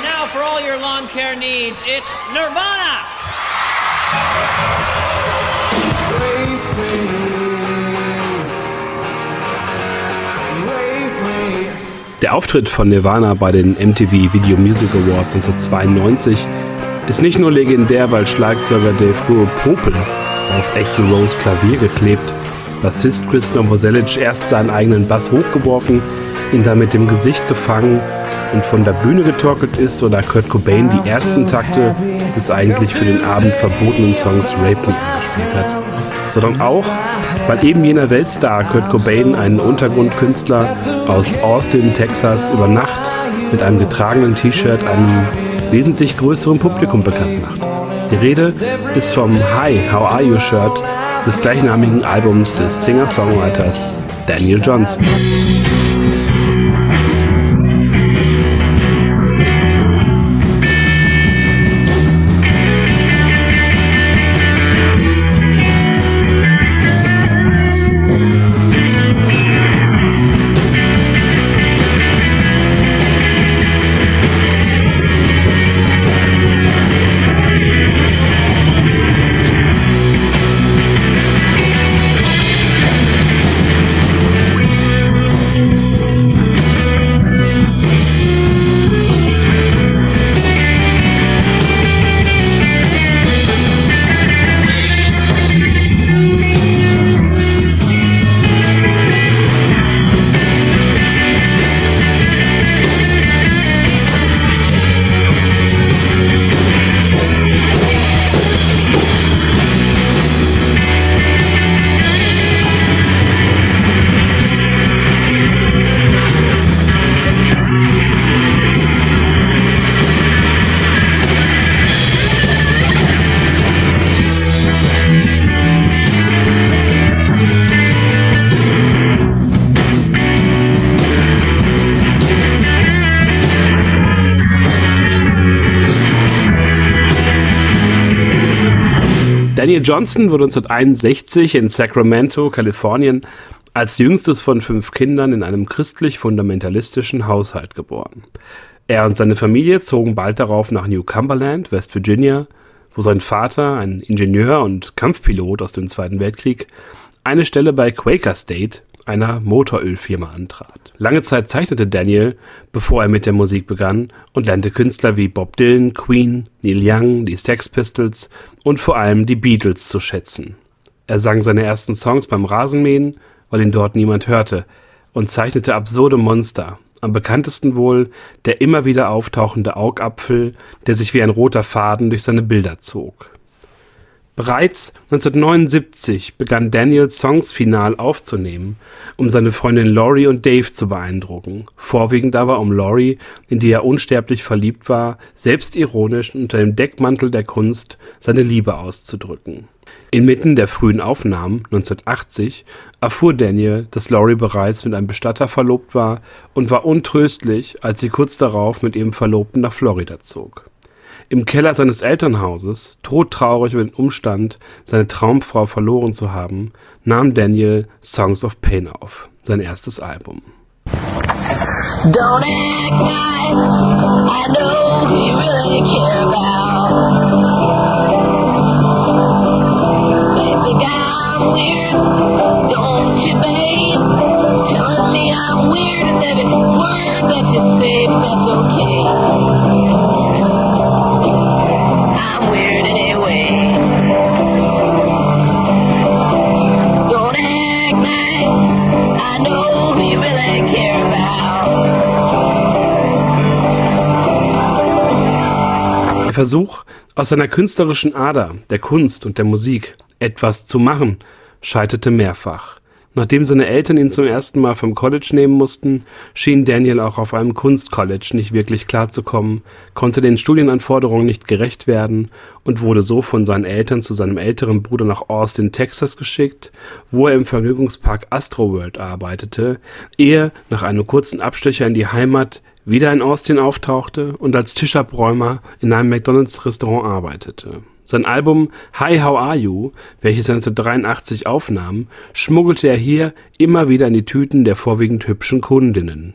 And now for all your lawn care needs, it's Nirvana! Der Auftritt von Nirvana bei den MTV Video Music Awards 1992 ist nicht nur legendär, weil Schlagzeuger Dave Grohl Popel auf Axel Rose Klavier geklebt, Bassist Chris Novoselic erst seinen eigenen Bass hochgeworfen, ihn dann mit dem Gesicht gefangen und von der Bühne getorkelt ist oder Kurt Cobain die ersten Takte des eigentlich für den Abend verbotenen Songs Rape Me angespielt hat, sondern auch, weil eben jener Weltstar Kurt Cobain einen Untergrundkünstler aus Austin, Texas über Nacht mit einem getragenen T-Shirt einem wesentlich größeren Publikum bekannt macht. Die Rede ist vom Hi, How Are You Shirt des gleichnamigen Albums des Singer-Songwriters Daniel Johnston. Daniel Johnston wurde 1961 in Sacramento, Kalifornien, als jüngstes von fünf Kindern in einem christlich-fundamentalistischen Haushalt geboren. Er und seine Familie zogen bald darauf nach New Cumberland, West Virginia, wo sein Vater, ein Ingenieur und Kampfpilot aus dem Zweiten Weltkrieg, eine Stelle bei Quaker State, einer Motorölfirma antrat. Lange Zeit zeichnete Daniel, bevor er mit der Musik begann, und lernte Künstler wie Bob Dylan, Queen, Neil Young, die Sex Pistols und vor allem die Beatles zu schätzen. Er sang seine ersten Songs beim Rasenmähen, weil ihn dort niemand hörte, und zeichnete absurde Monster, am bekanntesten wohl der immer wieder auftauchende Augapfel, der sich wie ein roter Faden durch seine Bilder zog. Bereits 1979 begann Daniel Songs final aufzunehmen, um seine Freundin Laurie und Dave zu beeindrucken, vorwiegend aber um Laurie, in die er unsterblich verliebt war, selbstironisch unter dem Deckmantel der Kunst seine Liebe auszudrücken. Inmitten der frühen Aufnahmen 1980 erfuhr Daniel, dass Laurie bereits mit einem Bestatter verlobt war und war untröstlich, als sie kurz darauf mit ihrem Verlobten nach Florida zog. Im Keller seines Elternhauses, todtraurig über den Umstand, seine Traumfrau verloren zu haben, nahm Daniel Songs of Pain auf, sein erstes Album. Don't act nice, I know you really care about. They think I'm weird, don't you, babe? Telling me I'm weird and every word that you say, that's okay. Versuch, aus seiner künstlerischen Ader, der Kunst und der Musik etwas zu machen, scheiterte mehrfach. Nachdem seine Eltern ihn zum ersten Mal vom College nehmen mussten, schien Daniel auch auf einem Kunstcollege nicht wirklich klarzukommen, konnte den Studienanforderungen nicht gerecht werden und wurde so von seinen Eltern zu seinem älteren Bruder nach Austin, Texas geschickt, wo er im Vergnügungspark Astroworld arbeitete, ehe nach einem kurzen Abstecher in die Heimat wieder in Austin auftauchte und als Tischabräumer in einem McDonalds-Restaurant arbeitete. Sein Album Hi How Are You, welches er 1983 aufnahm, schmuggelte er hier immer wieder in die Tüten der vorwiegend hübschen Kundinnen.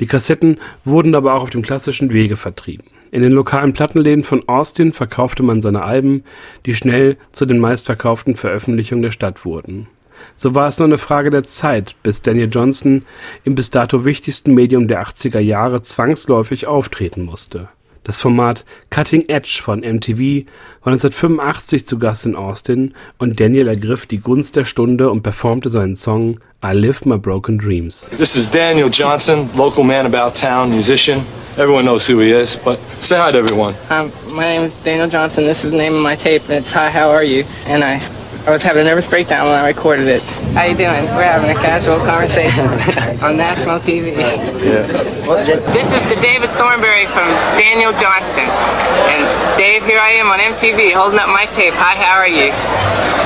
Die Kassetten wurden aber auch auf dem klassischen Wege vertrieben. In den lokalen Plattenläden von Austin verkaufte man seine Alben, die schnell zu den meistverkauften Veröffentlichungen der Stadt wurden. So war es nur eine Frage der Zeit, bis Daniel Johnston im bis dato wichtigsten Medium der 80er Jahre zwangsläufig auftreten musste. Das Format Cutting Edge von MTV war 1985 zu Gast in Austin und Daniel ergriff die Gunst der Stunde und performte seinen Song I Live My Broken Dreams. This is Daniel Johnson, local man about town, musician. Everyone knows who he is, but say hi to everyone. Um, my name is Daniel Johnson. This is the name of my tape, and it's Hi, How Are You? And I I was having a nervous breakdown when I recorded it. How you doing? We're having a casual conversation on national TV. Yeah. This is the David Thornberry from Daniel Johnston. And Dave, here I am on MTV holding up my tape. Hi, how are you?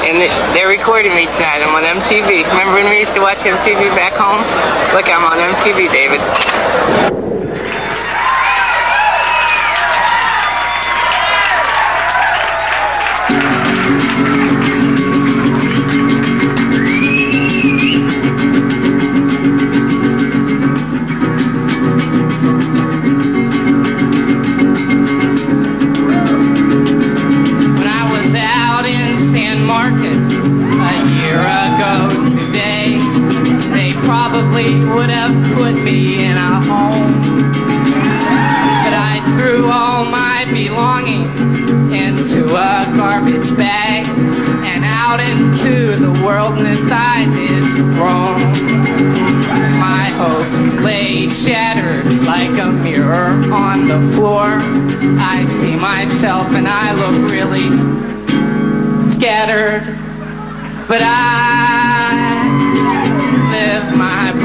And they're recording me tonight. I'm on MTV. Remember when we used to watch MTV back home? Look, I'm on MTV, David. probably would have put me in a home. But I threw all my belongings into a garbage bag and out into the wilderness. I did wrong. My hopes lay shattered like a mirror on the floor. I see myself and I look really scattered. But I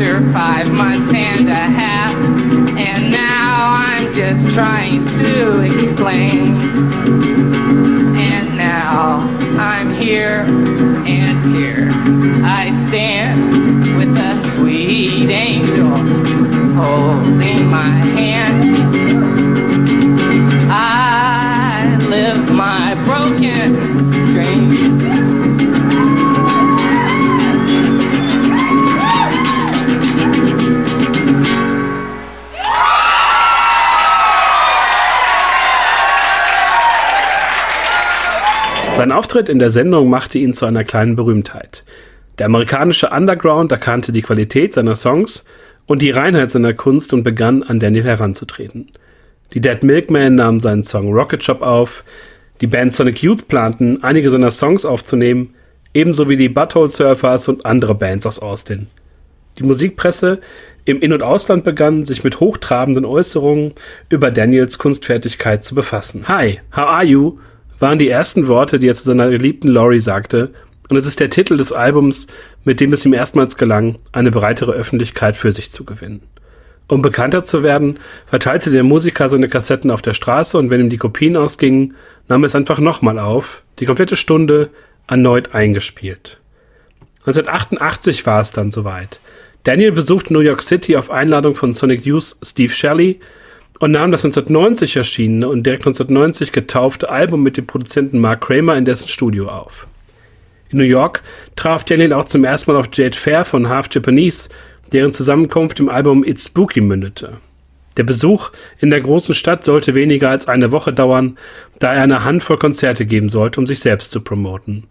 after five months and a half. And now I'm just trying to explain. And now I'm here, and here I stand with a sweet angel holding my hand. Auftritt in der Sendung machte ihn zu einer kleinen Berühmtheit. Der amerikanische Underground erkannte die Qualität seiner Songs und die Reinheit seiner Kunst und begann an Daniel heranzutreten. Die Dead Milkmen nahmen seinen Song Rocket Shop auf, die Band Sonic Youth planten, einige seiner Songs aufzunehmen, ebenso wie die Butthole Surfers und andere Bands aus Austin. Die Musikpresse im In- und Ausland begann, sich mit hochtrabenden Äußerungen über Daniels Kunstfertigkeit zu befassen. Hi, how are you? Waren die ersten Worte, die er zu seiner geliebten Laurie sagte, und es ist der Titel des Albums, mit dem es ihm erstmals gelang, eine breitere Öffentlichkeit für sich zu gewinnen. Um bekannter zu werden, verteilte der Musiker seine Kassetten auf der Straße und wenn ihm die Kopien ausgingen, nahm er es einfach nochmal auf, die komplette Stunde erneut eingespielt. 1988 war es dann soweit. Daniel besuchte New York City auf Einladung von Sonic Youth Steve Shelley und nahm das 1990 erschienene und direkt 1990 getaufte Album mit dem Produzenten Mark Kramer in dessen Studio auf. In New York traf Daniel auch zum ersten Mal auf Jade Fair von Half Japanese, deren Zusammenkunft im Album It's Spooky mündete. Der Besuch in der großen Stadt sollte weniger als eine Woche dauern, da er eine Handvoll Konzerte geben sollte, um sich selbst zu promoten.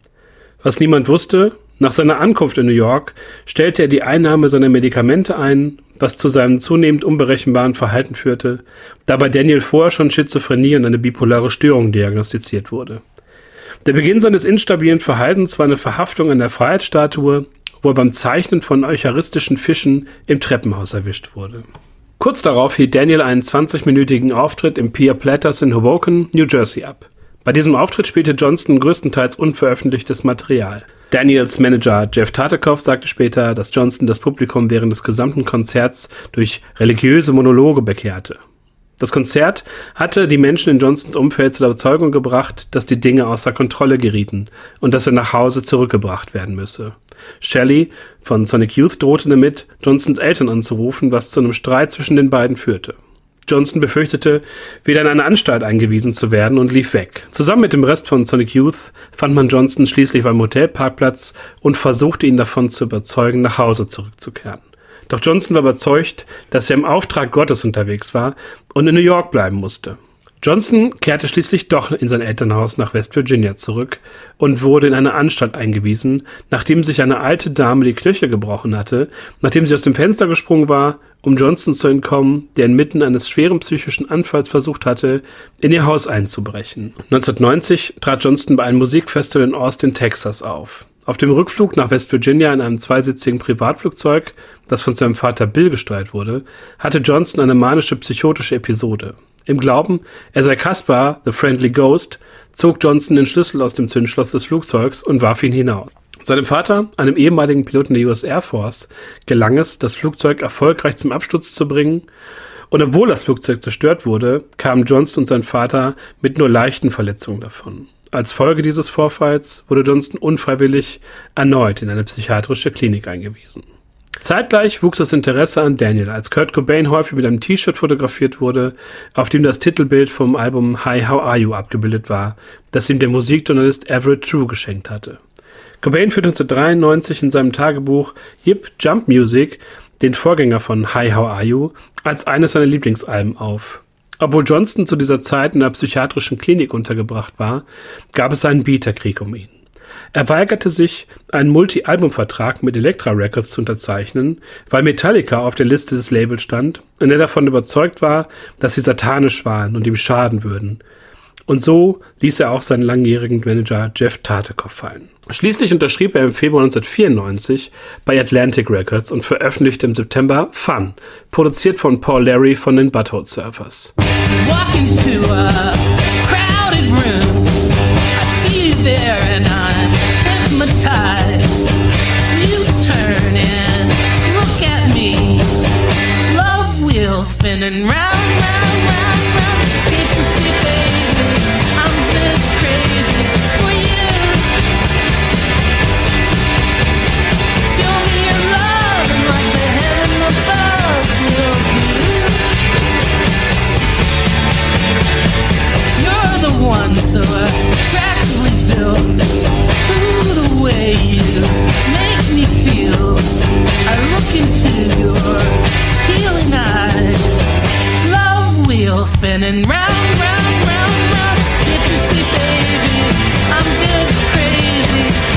Was niemand wusste, nach seiner Ankunft in New York stellte er die Einnahme seiner Medikamente ein, was zu seinem zunehmend unberechenbaren Verhalten führte, da bei Daniel vorher schon Schizophrenie und eine bipolare Störung diagnostiziert wurde. Der Beginn seines instabilen Verhaltens war eine Verhaftung an der Freiheitsstatue, wo er beim Zeichnen von eucharistischen Fischen im Treppenhaus erwischt wurde. Kurz darauf hielt Daniel einen 20-minütigen Auftritt im Pier Platters in Hoboken, New Jersey ab. Bei diesem Auftritt spielte Johnston größtenteils unveröffentlichtes Material. Daniels Manager Jeff Tatekoff sagte später, dass Johnston das Publikum während des gesamten Konzerts durch religiöse Monologe bekehrte. Das Konzert hatte die Menschen in Johnsons Umfeld zu der Überzeugung gebracht, dass die Dinge außer Kontrolle gerieten und dass er nach Hause zurückgebracht werden müsse. Shelley von Sonic Youth drohte damit, Johnsons Eltern anzurufen, was zu einem Streit zwischen den beiden führte. Johnson befürchtete, wieder in eine Anstalt eingewiesen zu werden und lief weg. Zusammen mit dem Rest von Sonic Youth fand man Johnson schließlich beim Hotelparkplatz und versuchte ihn davon zu überzeugen, nach Hause zurückzukehren. Doch Johnson war überzeugt, dass er im Auftrag Gottes unterwegs war und in New York bleiben musste. Johnson kehrte schließlich doch in sein Elternhaus nach West Virginia zurück und wurde in eine Anstalt eingewiesen, nachdem sich eine alte Dame die Knöchel gebrochen hatte, nachdem sie aus dem Fenster gesprungen war, um Johnson zu entkommen, der inmitten eines schweren psychischen Anfalls versucht hatte, in ihr Haus einzubrechen. 1990 trat Johnson bei einem Musikfestival in Austin, Texas auf. Auf dem Rückflug nach West Virginia in einem zweisitzigen Privatflugzeug, das von seinem Vater Bill gesteuert wurde, hatte Johnson eine manische psychotische Episode. Im Glauben, er sei Caspar, the Friendly Ghost, zog Johnson den Schlüssel aus dem Zündschloss des Flugzeugs und warf ihn hinaus. Seinem Vater, einem ehemaligen Piloten der US Air Force, gelang es, das Flugzeug erfolgreich zum Absturz zu bringen, und obwohl das Flugzeug zerstört wurde, kamen Johnston und sein Vater mit nur leichten Verletzungen davon. Als Folge dieses Vorfalls wurde Johnston unfreiwillig erneut in eine psychiatrische Klinik eingewiesen. Zeitgleich wuchs das Interesse an Daniel, als Kurt Cobain häufig mit einem T-Shirt fotografiert wurde, auf dem das Titelbild vom Album Hi, How Are You abgebildet war, das ihm der Musikjournalist Everett True geschenkt hatte. Cobain führte 1993 in seinem Tagebuch Yip Jump Music, den Vorgänger von Hi, How Are You, als eines seiner Lieblingsalben auf. Obwohl Johnston zu dieser Zeit in einer psychiatrischen Klinik untergebracht war, gab es einen Bieterkrieg um ihn. Er weigerte sich, einen Multi-Album-Vertrag mit Elektra Records zu unterzeichnen, weil Metallica auf der Liste des Labels stand und er davon überzeugt war, dass sie satanisch waren und ihm schaden würden. Und so ließ er auch seinen langjährigen Manager Jeff Tartakoff fallen. Schließlich unterschrieb er im Februar 1994 bei Atlantic Records und veröffentlichte im September Fun, produziert von Paul Larry von den Butthole Surfers. Wheel spinning round, round, round, round. Can't you see, baby? I'm just crazy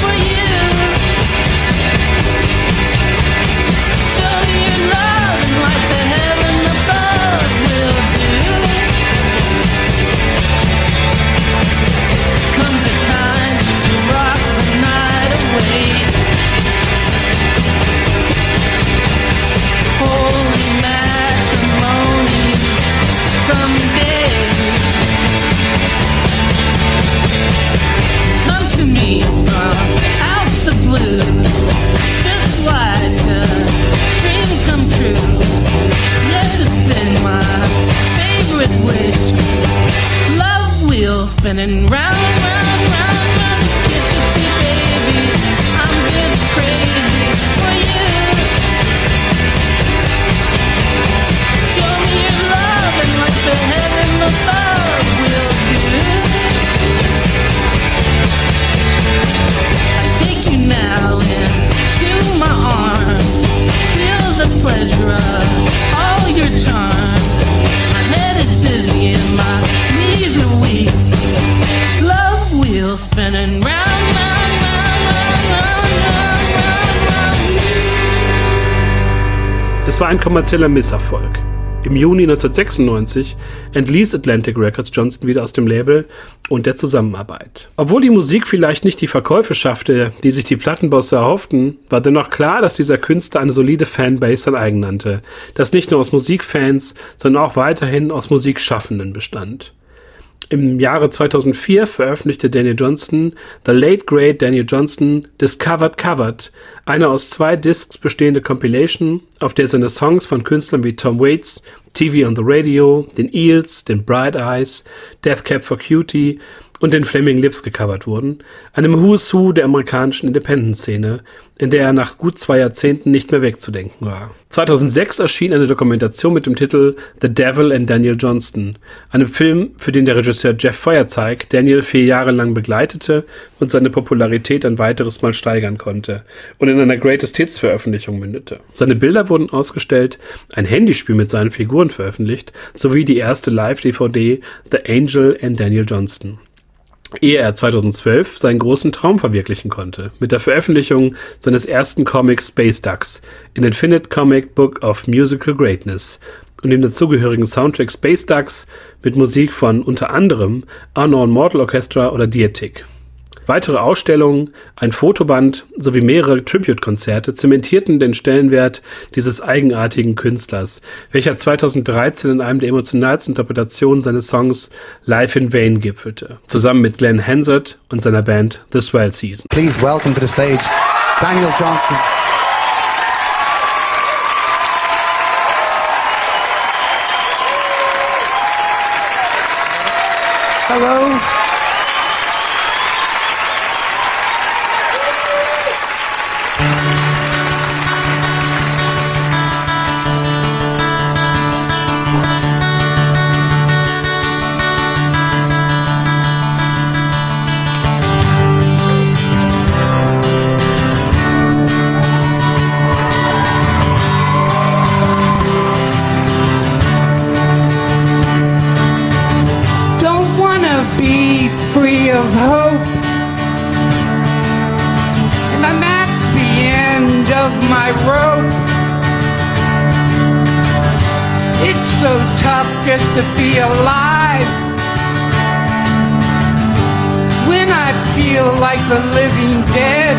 and round. Es war ein kommerzieller Misserfolg. Im Juni 1996 entließ Atlantic Records Johnston wieder aus dem Label und der Zusammenarbeit. Obwohl die Musik vielleicht nicht die Verkäufe schaffte, die sich die Plattenbosse erhofften, war dennoch klar, dass dieser Künstler eine solide Fanbase an eigen nannte, das nicht nur aus Musikfans, sondern auch weiterhin aus Musikschaffenden bestand. Im Jahre 2004 veröffentlichte Daniel Johnston The Late Great Daniel Johnston Discovered Covered, eine aus zwei Discs bestehende Compilation, auf der seine Songs von Künstlern wie Tom Waits, TV on the Radio, den Eels, den Bright Eyes, Death Cab for Cutie und den Flaming Lips gecovert wurden, einem Who's Who der amerikanischen Independent-Szene, in der er nach gut zwei Jahrzehnten nicht mehr wegzudenken war. 2006 erschien eine Dokumentation mit dem Titel The Devil and Daniel Johnston, einem Film, für den der Regisseur Jeff Feuerzeig Daniel vier Jahre lang begleitete und seine Popularität ein weiteres Mal steigern konnte und in einer Greatest Hits Veröffentlichung mündete. Seine Bilder wurden ausgestellt, ein Handyspiel mit seinen Figuren veröffentlicht, sowie die erste Live-DVD The Angel and Daniel Johnston ehe er 2012 seinen großen Traum verwirklichen konnte, mit der Veröffentlichung seines ersten Comics Space Ducks, in Infinite Comic Book of Musical Greatness und dem dazugehörigen Soundtrack Space Ducks mit Musik von unter anderem Unknown Mortal Orchestra oder Dietic. Weitere Ausstellungen, ein Fotoband sowie mehrere Tribute-Konzerte zementierten den Stellenwert dieses eigenartigen Künstlers, welcher 2013 in einem der emotionalsten Interpretationen seines Songs Life in Vain gipfelte, zusammen mit Glenn Hansard und seiner Band The Swell Season. Please welcome to the stage Daniel Johnston. Hello. To be alive. When I feel like the living dead.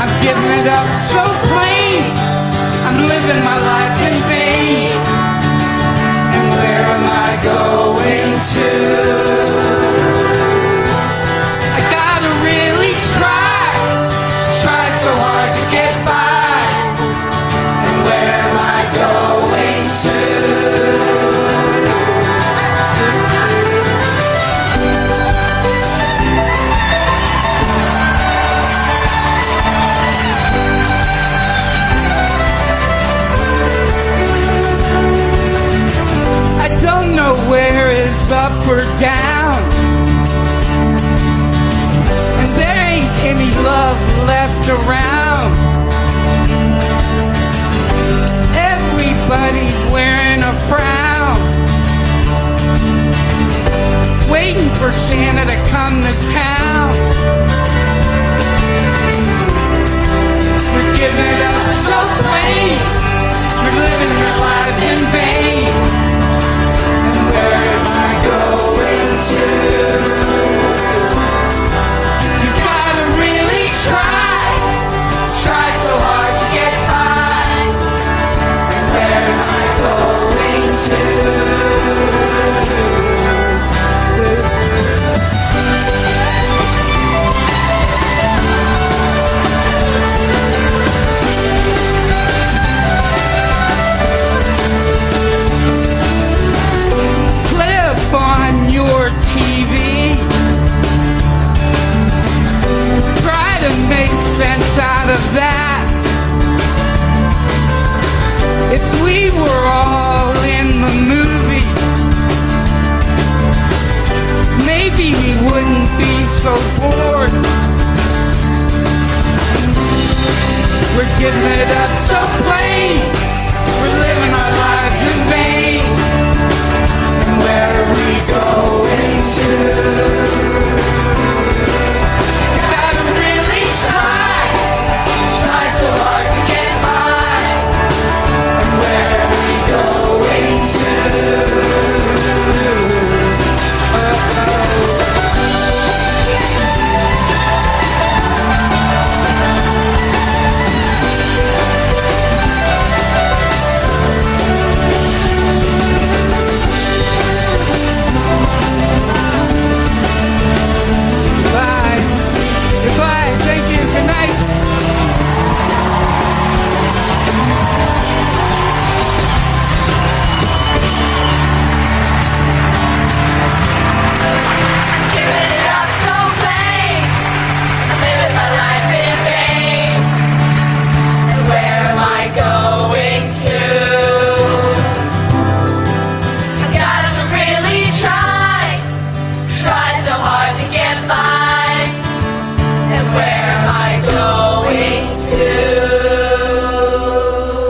I'm giving it up so plain. I'm living my life or down. And there ain't any love left around. Everybody's wearing a frown. Waiting for Santa to come to town. We're giving up so plain. You're living your life in vain. Yeah.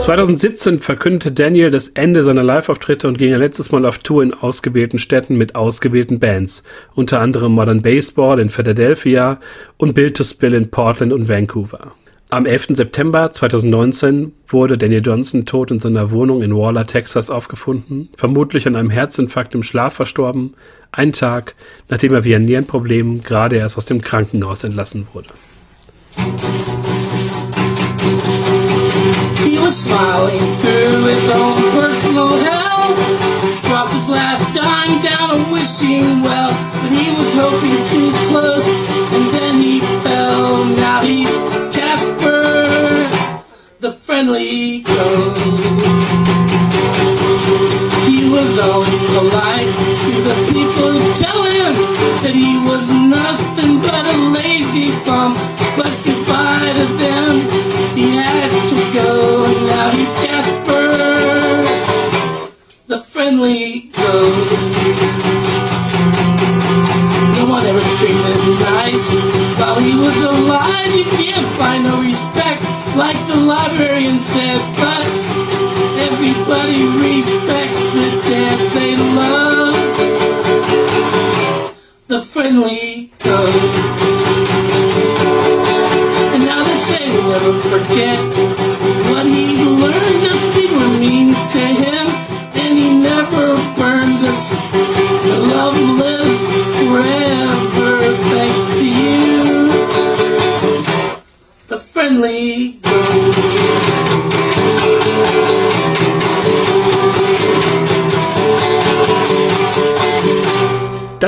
2017 verkündete Daniel das Ende seiner Live-Auftritte und ging ein letztes Mal auf Tour in ausgewählten Städten mit ausgewählten Bands, unter anderem Modern Baseball in Philadelphia und Build to Spill in Portland und Vancouver. Am 11. September 2019 wurde Daniel Johnson tot in seiner Wohnung in Waller, Texas aufgefunden, vermutlich an einem Herzinfarkt im Schlaf verstorben, einen Tag, nachdem er via Nierenproblemen gerade erst aus dem Krankenhaus entlassen wurde. Smiling through his own personal hell. Dropped his last dime down a wishing well, but he was hoping too close, and then he fell. Now he's Casper, the friendly ghost. He was always polite to the people who tell him that he was nothing but a lazy bum. Friendly. No one ever treated nice while he was alive. You can't find no respect, like the librarian said, but everybody respects the dead they love. The friendly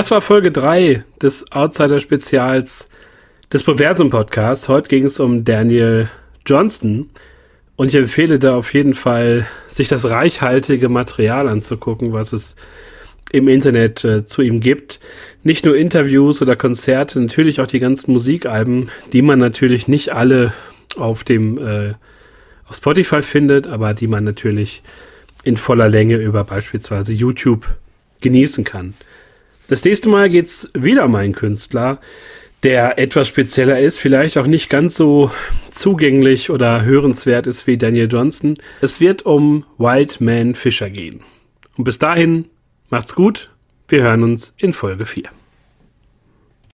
Das war Folge 3 des Outsider-Spezials des Proversum-Podcasts. Heute ging es um Daniel Johnston. Und ich empfehle da auf jeden Fall, sich das reichhaltige Material anzugucken, was es im Internet äh, zu ihm gibt. Nicht nur Interviews oder Konzerte, natürlich auch die ganzen Musikalben, die man natürlich nicht alle auf dem äh, auf Spotify findet, aber die man natürlich in voller Länge über beispielsweise YouTube genießen kann. Das nächste Mal geht's wieder um einen Künstler, der etwas spezieller ist, vielleicht auch nicht ganz so zugänglich oder hörenswert ist wie Daniel Johnston. Es wird um Wildman Fischer gehen. Und bis dahin, macht's gut. Wir hören uns in Folge 4.